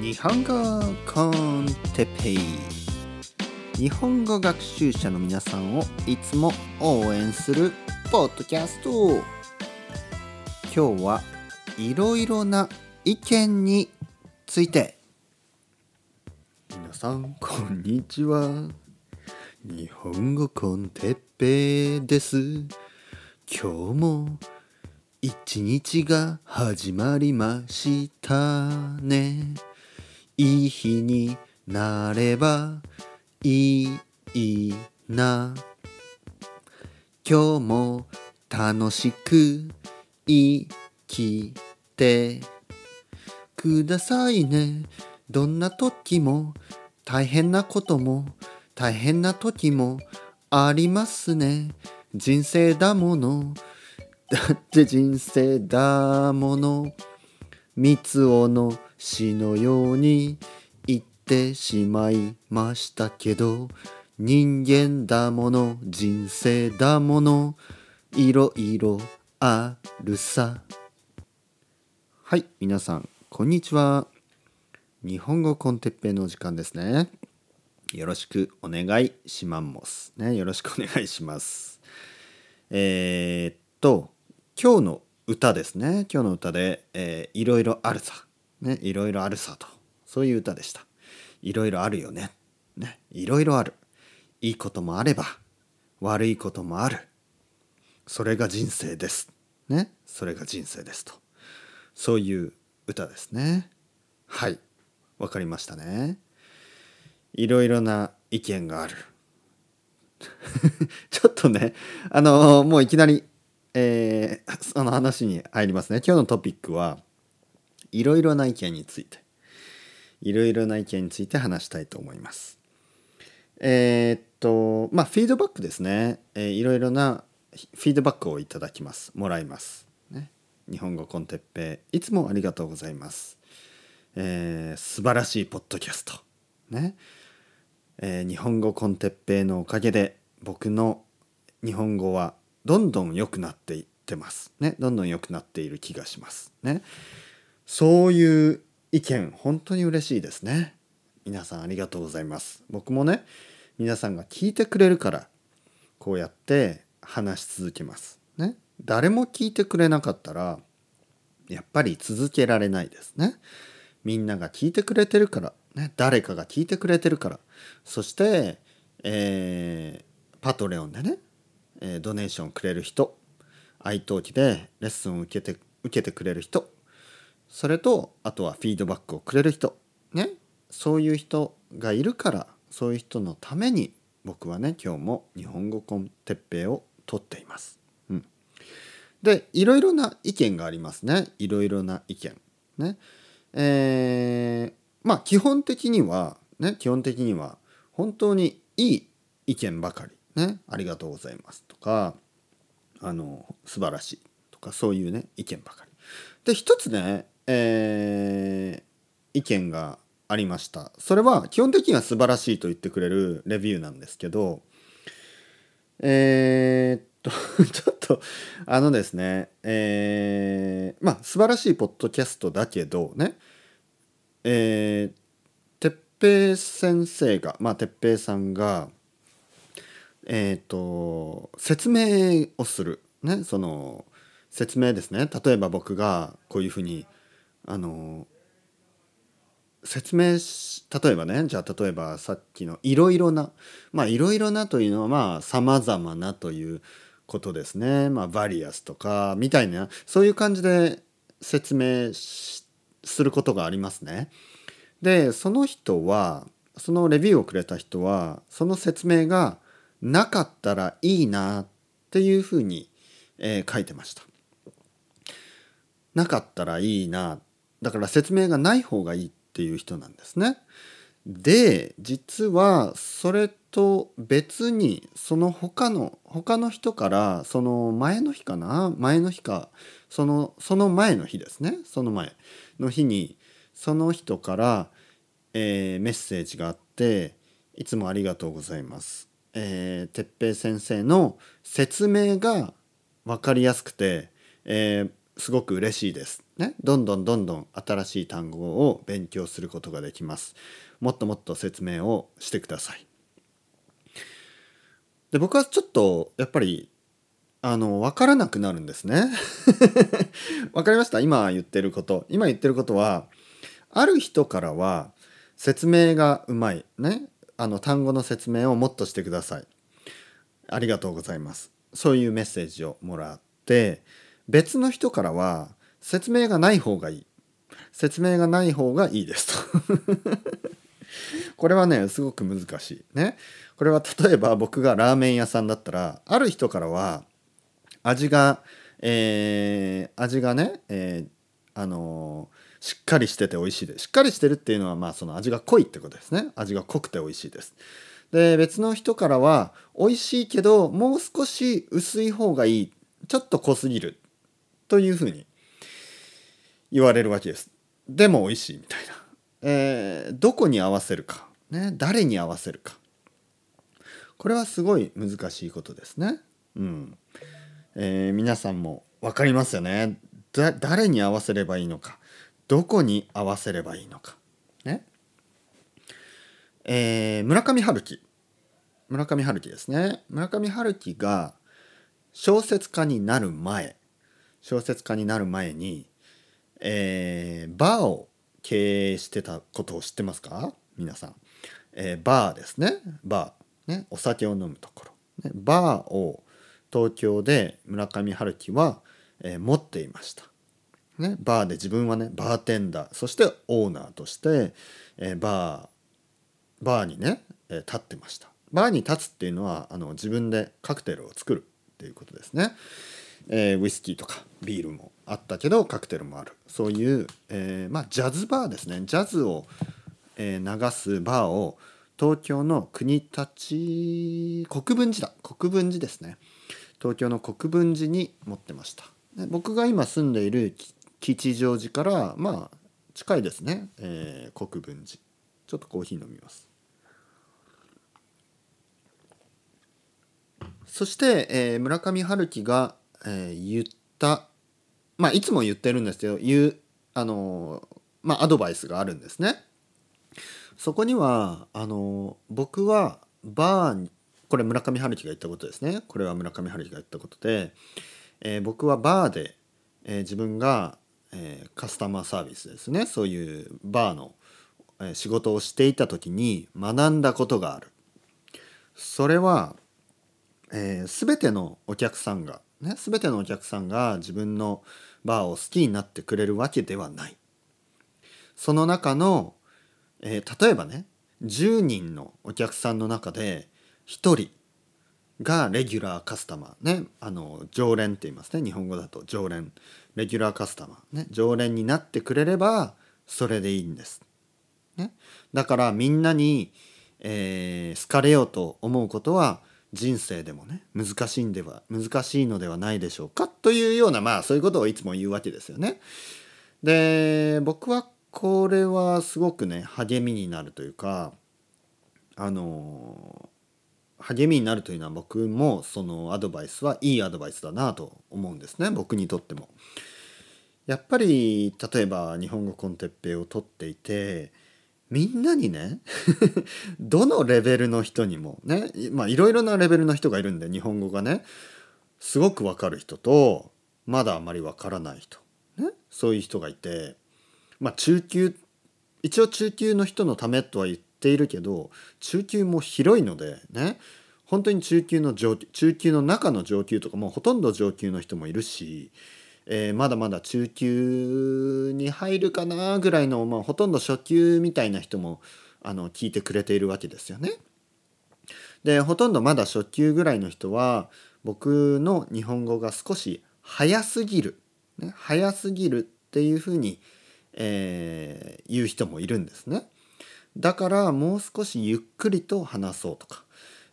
日本語コンテペイ日本語学習者の皆さんをいつも応援するポッドキャスト。今日はいろいろな意見について。皆さんこんにちは。日本語コンテッペイです。今日も一日が始まりましたね。いい日になればいいな。今日も楽しく生きてくださいね。どんな時も大変なことも大変な時もありますね。人生だもの。だって人生だもの。三つおの死のように言ってしまいましたけど人間だもの人生だものいろいろあるさ。はい皆さんこんにちは。日本語コンテッペイの時間ですね。よろしくお願いしますね。よろしくお願いします。えー、っと今日の歌ですね。今日の歌で、えー、いろいろあるさ。ねいろいろあるさと。そういう歌でした。いろいろあるよね。ねいろいろある。いいこともあれば悪いこともある。それが人生です。ねそれが人生ですと。そういう歌ですね。はい。わかりましたね。いろいろな意見がある。ちょっとねあのもういきなりえー、その話に入りますね。今日のトピックはいろいろな意見について。いろいろな意見について話したいと思います。えー、っとまあフィードバックですね、えー、いろいろなフィードバックをいただきます。もらいます。ね。日本語コンテッペイ。いつもありがとうございます。えー、素晴らしいポッドキャスト。ね、えー、日本語コンテッペイのおかげで僕の日本語はどんどん良くなってってます。ね。どんどん良くなっている気がします。ね。そういう意見本当に嬉しいですね。皆さんありがとうございます。僕もね皆さんが聞いてくれるからこうやって話し続けます。ね。誰も聞いてくれなかったらやっぱり続けられないです。ね。みんなが聞いてくれてるからね。誰かが聞いてくれてるから。そしてえー、パトレオンでねえー、ドネーションくれる人愛登記でレッスンを受けて受けてくれる人。それとあとはフィードバックをくれる人。ね。そういう人がいるからそういう人のために僕はね今日も日本語コンテッペイを取っています。うん、でいろいろな意見がありますね。いろいろな意見。ね。えー、まあ基本的にはね基本的には本当にいい意見ばかり。ね、ありがとうございますとかあの素晴らしいとかそういうね意見ばかり。で一つね、えー、意見がありましたそれは基本的には素晴らしいと言ってくれるレビューなんですけどえー、っと ちょっとあのですねえー、まあ素晴らしいポッドキャストだけどねえー、哲平先生がまあ哲平さんがえっ、ー、と説明をする。ねその説明ですね。例えば僕がこういうふうにあの説明し例えばねじゃあ例えばさっきのいろいろなまあいろいろなというのはまあさまざまなということですね。まあ various とかみたいなそういう感じで説明することがありますね。でその人はそのレビューをくれた人はその説明がなかったらいいなっていうふうに、えー、書いてました。なかったらいいなだから説明がない方がいいっていう人なんですね。で実はそれと別にその他の他の人からその前の日かな前の日かそのその前の日ですねその前の日にその人から、えー、メッセージがあって「いつもありがとうございます」えー、哲平先生の説明が分かりやすくて、えー、すごく嬉しいです。ね、どんどんどんどん新しい単語を勉強することができます。もっともっと説明をしてください。で僕はちょっとやっぱりあの分からなくなるんですね。分かりました？今言ってること。今言ってることはある人からは説明がうまいねあの単語の説明をもっとしてください。ありがとうございます。そういうメッセージをもらって別の人からは説明がない方がいい。説明がない方がいいですと これはねすごく難しいね。これは例えば僕がラーメン屋さんだったらある人からは味が、えー、味がね、えー、あのー、しっかりしてて美味しいです。しっかりしてるっていうのはまあその味が濃いってことですね。味が濃くて美味しいです。で別の人からは美味しいけどもう少し薄い方がいい。ちょっと濃すぎる。というふうに言われるわけです。でも美味しいみたいな、えー、どこに合わせるか、ね、誰に合わせるか。これはすごい難しいことですね。うん。えー、皆さんも分かりますよね。誰に合わせればいいのか。どこに合わせればいいのか。ね。えー、村上春樹。村上春樹ですね。村上春樹が小説家になる前小説家になる前に、えー、バーを経営してたことを知ってますか？皆さん、えー、バーですね。バー、ね、お酒を飲むところ、ね、バーを東京で村上春樹は、えー、持っていました。ね、バーで自分はねバーテンダーそしてオーナーとして、えー、バーバーにね、えー、立ってました。バーに立つっていうのはあの自分でカクテルを作るっていうことですね。えー、ウイスキーとかビールもあったけどカクテルもある。そういう、え、まあ、ジャズバーですね。ジャズを、え、流すバーを東京の国立国分寺だ。国分寺ですね。東京の国分寺に持ってました。僕が今住んでいる吉祥寺からまあ近いですね、えー、国分寺。ちょっとコーヒー飲みます。そして、えー、村上春樹が、えー、言ったまあいつも言ってるんですけど言うあのまあアドバイスがあるんですね。そこにはあの僕はバーこれ村上春樹が言ったことですね。これは村上春樹が言ったことで、えー、僕はバーで、えー、自分が、えー、カスタマーサービスですね。そういうバーの、え仕事をしていた時に学んだことがある。それは、えー、全てのお客さんがね全てのお客さんが自分のバーを好きになってくれるわけではない。その中の、えー、例えばね10人のお客さんの中で1人がレギュラーカスタマーね。あの常連って言いますね。日本語だと常連。レギュラーカスタマーね。常連になってくれればそれでいいんです。ね、だからみんなに、えー、好かれようと思うことは人生でもね難しいんでは難しいのではないでしょうか？というようなまあそういうことをいつも言うわけですよね。で僕はこれはすごくね励みになるというかあの励みになるというのは僕もそのアドバイスはいいアドバイスだなと思うんですね僕にとっても。やっぱり例えば日本語コンテッペイを取っていてみんなにね どのレベルの人にもねまあいろいろなレベルの人がいるんで日本語がねすごくわかる人とまだあまりわからない人、ね、そういう人がいてまあ中級一応中級の人のためとは言ってっているけど中級も広いのでね本当に中級の上級中級の中の上級とかもほとんど上級の人もいるし、えー、まだまだ中級に入るかなぐらいの、まあ、ほとんど初級みたいな人もあの聞いてくれているわけですよね。でほとんどまだ初級ぐらいの人は僕の日本語が少し早すぎる、ね、早すぎるっていうふうに、えー、言う人もいるんですね。だからもう少しゆっくりと話そうとか、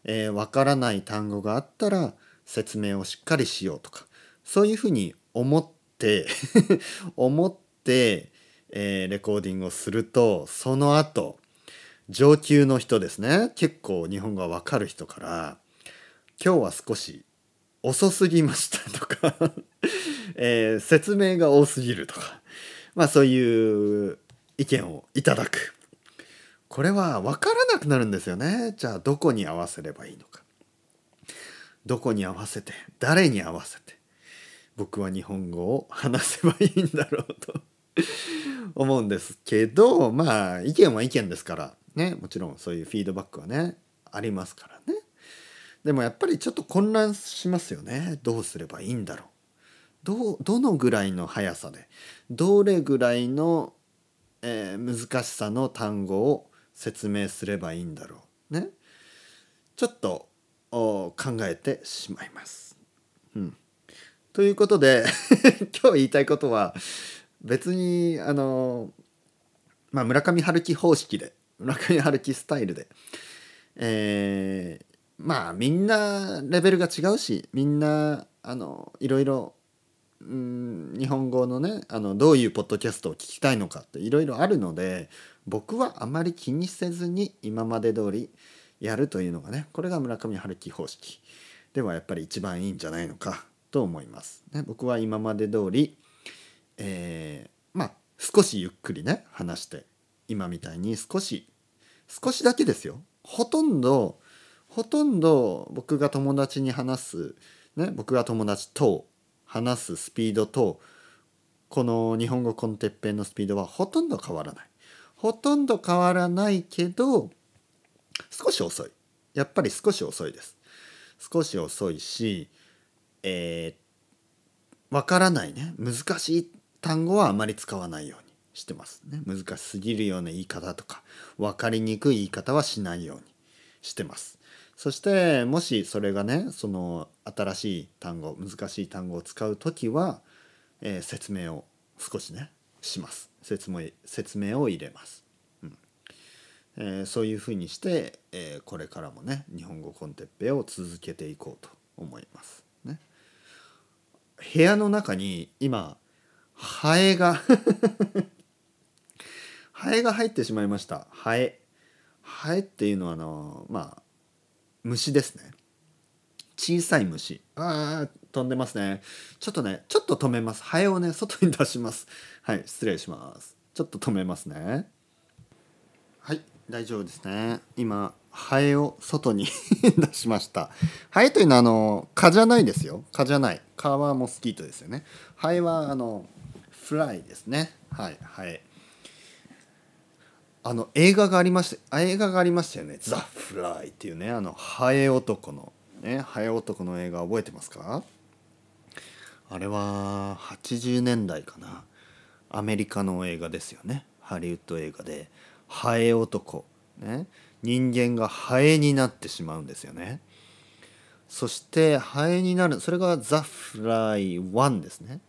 えー、わからない単語があったら説明をしっかりしようとかそういうふうに思って 思って、えー、レコーディングをするとその後上級の人ですね。結構日本語がわかる人から今日は少し遅すぎましたとか えー、説明が多すぎるとかまあそういう意見をいただく。これは分からなくなるんですよね。じゃあどこに合わせればいいのか。どこに合わせて誰に合わせて僕は日本語を話せばいいんだろうと。思うんですけどまあ意見は意見ですからねもちろんそういうフィードバックはねありますからね。でもやっぱりちょっと混乱しますよね。どうすればいいんだろう。どどのぐらいの速さでどれぐらいの、えー、難しさの単語を説明すればいいんだろう。ね。ちょっと考えてしまいます。うん、ということで 今日言いたいことは別にあのまあ村上春樹方式で村上春樹スタイルで、えー、まあみんなレベルが違うしみんなあのいろいろうん日本語のねあのどういうポッドキャストを聞きたいのかっていろいろあるので僕はあまり気にせずに今まで通りやるというのがねこれが村上春樹方式ではやっぱり一番いいんじゃないのかと思います。ね、僕は今まで通り、えー、まあ少しゆっくりね話して今みたいに少し少しだけですよほとんどほとんど僕が友達に話す、ね、僕が友達と話すスピードとこの日本語コンテッペンのスピードはほとんど変わらない。ほとんど変わらないけど少し遅い。やっぱり少し遅いです。少し遅いし、えー、わからないね難しい単語はあまり使わないようにしてますね。難しすぎるような言い方とか分かりにくい言い方はしないようにしてます。そしてもしそれがねその新しい単語難しい単語を使う時は、えー、説明を少しねします説明説明を入れます、うん。えー、そういうふうにして、えー、これからもね日本語コンテッペを続けていこうと思います、ね、部屋の中に今ハエが ハエが入ってしまいました。ハエ。ハエっていうのはあのまあ虫ですね。小さい虫。ああ飛んでますね。ちょっとねちょっと止めます。ハエをね外に出します。はい失礼します。ちょっと止めますね。はい大丈夫ですね。今ハエを外に 出しました。ハエというのはあの蚊じゃないですよ。蚊じゃない。蚊はモスキートですよね。ハエはあのフライですね。はいハエ。あの映画がありました映画がありましたよね「ザ・フライ」っていうねあのハエ男のねハエ男の映画覚えてますか？あれは80年代かな。アメリカの映画ですよね。ハリウッド映画で。ハエ男。ね。人間がハエになってしまうんですよね。そしてハエになる。それがザ・フライ1ですね。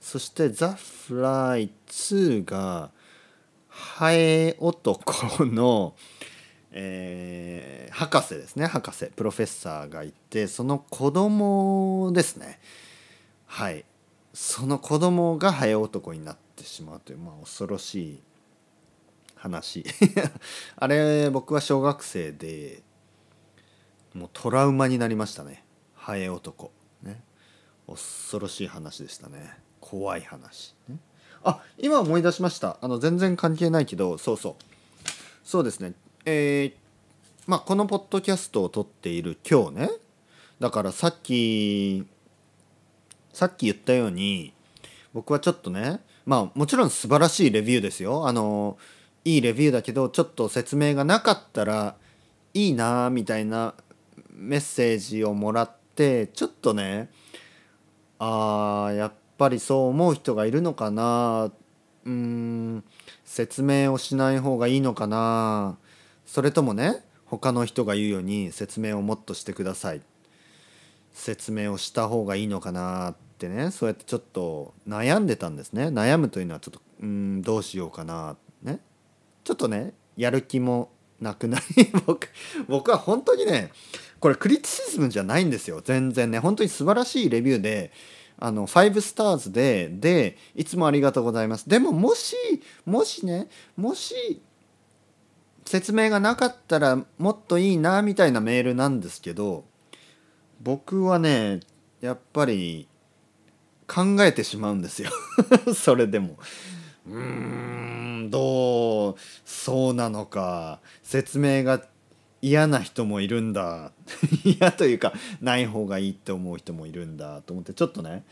そしてザ・フライ2がハエ男の、えー、博士ですね。博士。プロフェッサーがいてその子供ですね。はい。その子供がハエ男になってしまうという、まあ、恐ろしい話。あれ僕は小学生でもうトラウマになりましたね。ハエ男。ね。恐ろしい話でしたね。怖い話。ね。あ今思い出しました。あの全然関係ないけどそうそう。そうですね。えー、まあこのポッドキャストを撮っている今日ね。だからさっきさっき言ったように僕はちょっとねまあもちろん素晴らしいレビューですよ。あのいいレビューだけどちょっと説明がなかったらいいなみたいなメッセージをもらってちょっとねあーやっぱりそう思う人がいるのかな。うん説明をしない方がいいのかな。それともね他の人が言うように説明をもっとしてください。説明をした方がいいのかなってね。そうやってちょっと悩んでたんですね。悩むというのはちょっとうんどうしようかなね。ちょっとねやる気もなくなり 僕僕は本当にねこれクリティシズムじゃないんですよ。全然ね。本当に素晴らしいレビューであの5スターズででいつもありがとうございます。でももしもしねもし説明がなかったらもっといいなみたいなメールなんですけど僕はねやっぱり考えてしまうんですよ。それでも。うーんどうそうなのか。説明が嫌な人もいるんだ。嫌というかない方がいいって思う人もいるんだ。と思ってちょっとね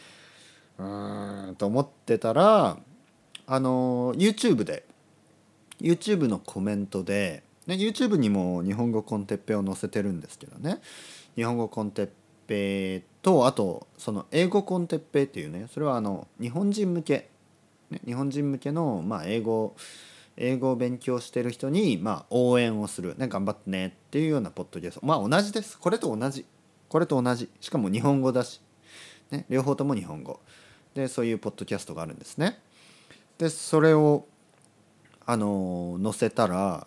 うーんと思ってたらあの YouTube で YouTube のコメントで、ね、YouTube にも日本語コンテッペを載せてるんですけどね。日本語コンテッペとあとその英語コンテッペっていうねそれはあの日本人向け、ね、日本人向けの、まあ、英語英語を勉強してる人に、まあ、応援をする、ね、頑張ってねっていうようなポッドキャスト。まあ同じです。これと同じ。これと同じ。しかも日本語だし、ね、両方とも日本語。でそういうポッドキャストがあるんですね。でそれをあの載せたら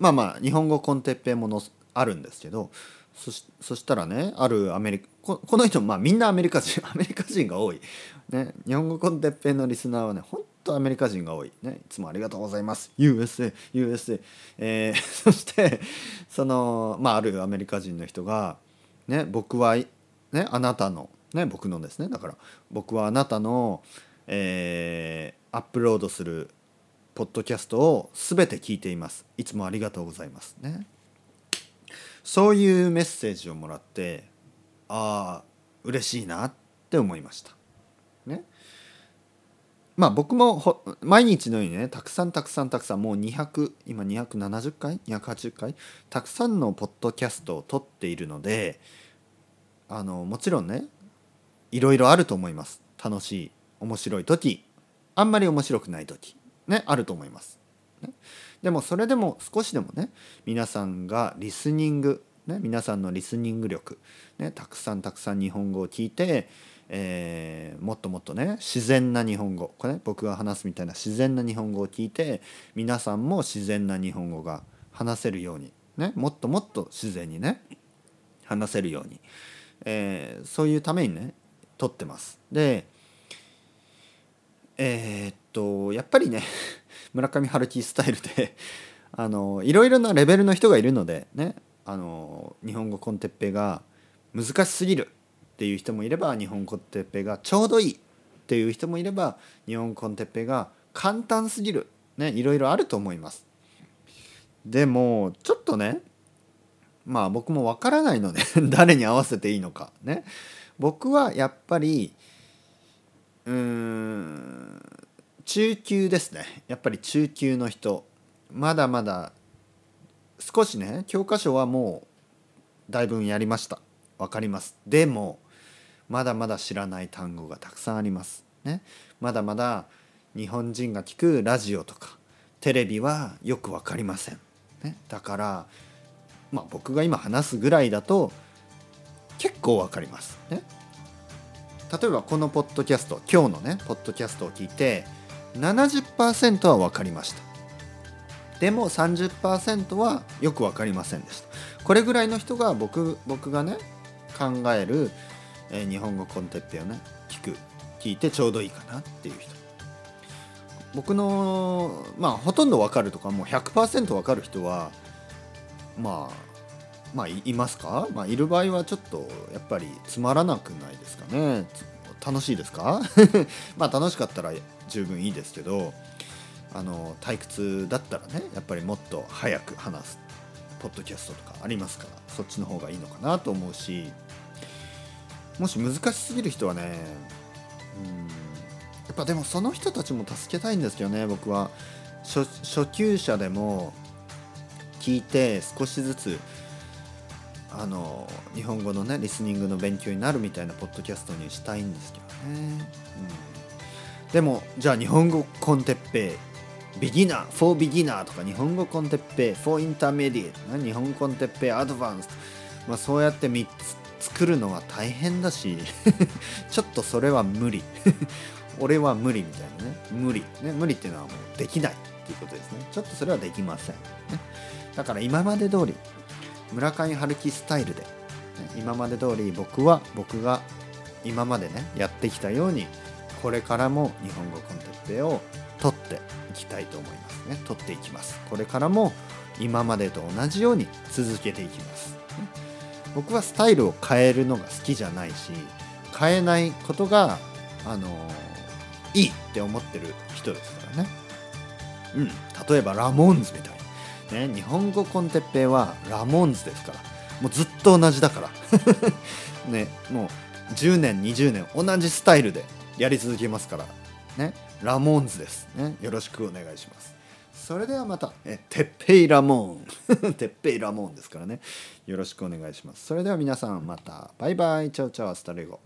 まあまあ日本語コンテッペものあるんですけどそしそしたらねあるアメリカここの人まあみんなアメリカ人 アメリカ人が多い、ね、日本語コンテッペのリスナーはね本当アメリカ人が多い、ね、いつもありがとうございます。USA USA、えー、そしてそのまああるアメリカ人の人がね僕はねあなたのね僕のですね。だから僕はあなたの、えー、アップロードするポッドキャストを全て聞いています。いつもありがとうございますね。そういうメッセージをもらってああ嬉しいなって思いました。ね。まあ僕も毎日のようにねたくさんたくさんたくさんもう200今270回280回たくさんのポッドキャストを撮っているのであのもちろんねいろいろあると思います。楽しい面白い時あんまり面白くない時。ねあると思います。ね、でもそれでも少しでもね皆さんがリスニング、ね、皆さんのリスニング力、ね、たくさんたくさん日本語を聞いて、えー、もっともっとね自然な日本語これ、ね、僕が話すみたいな自然な日本語を聞いて皆さんも自然な日本語が話せるように、ね、もっともっと自然にね話せるように、えー、そういうためにね撮ってます。でえー、っとやっぱりね 村上春樹スタイルで あのいろいろなレベルの人がいるのでねあの日本語コンテッペが難しすぎるっていう人もいれば日本コンテッペがちょうどいいっていう人もいれば日本コンテッペが簡単すぎるねいろいろあると思います。でもちょっとねまあ僕もわからないので 誰に合わせていいのかね僕はやっぱりうん。中級ですね。やっぱり中級の人。まだまだ少しね教科書はもうだいぶやりました。分かります。でもまだまだ知らない単語がたくさんあります。ね。まだまだ日本人が聞くラジオとかテレビはよく分かりません、ね、だからまあ僕が今話すぐらいだと結構分かります。ね。例えばこのポッドキャスト今日のねポッドキャストを聞いて70%は分かりました。でも30%はよく分かりませんでした。これぐらいの人が僕僕がね考える、えー、日本語コンテッペをね聞く聞いてちょうどいいかなっていう人。僕のまあほとんど分かるとかもう100%分かる人はまあまあいますか、まあ、いる場合はちょっとやっぱりつまらなくないですかね？楽しいですか？まあ楽しかったら十分いいですけどあの退屈だったらねやっぱりもっと早く話すポッドキャストとかありますからそっちの方がいいのかなと思うしもし難しすぎる人はねうんやっぱでもその人たちも助けたいんですけどね僕は。初級者でも聞いて少しずつあの日本語のねリスニングの勉強になるみたいなポッドキャストにしたいんですけどね、うん、でもじゃあ日本語コンテッペビギナー、フォービギナーとか日本語コンテッペフォーインターメディエ日本語コンテッペアドバンスまあそうやって3つ作るのは大変だし ちょっとそれは無理。俺は無理みたいなね。無理。ね無理っていうのはもうできないっていうことですね。ちょっとそれはできません、ね、だから今まで通り村上春樹スタイルで今まで通り僕は僕が今までねやってきたようにこれからも日本語コンテッペを取っていきたいと思いますね。取っていきます。これからも今までと同じように続けていきます。僕はスタイルを変えるのが好きじゃないし変えないことがあのいいって思ってる人ですからね。うん、例えばラモーンズみたいに、ね、日本語 con テッペイはラモーンズですから。もうずっと同じだから。ね。もう10年20年同じスタイルでやり続けますから。ね。ラモーンズです。ね。よろしくお願いします。それではまた。えてっぺいラモーン。てっぺいラモーンですからね。よろしくお願いします。それでは皆さんまた。バイバイ。 ciao ciao hasta luego。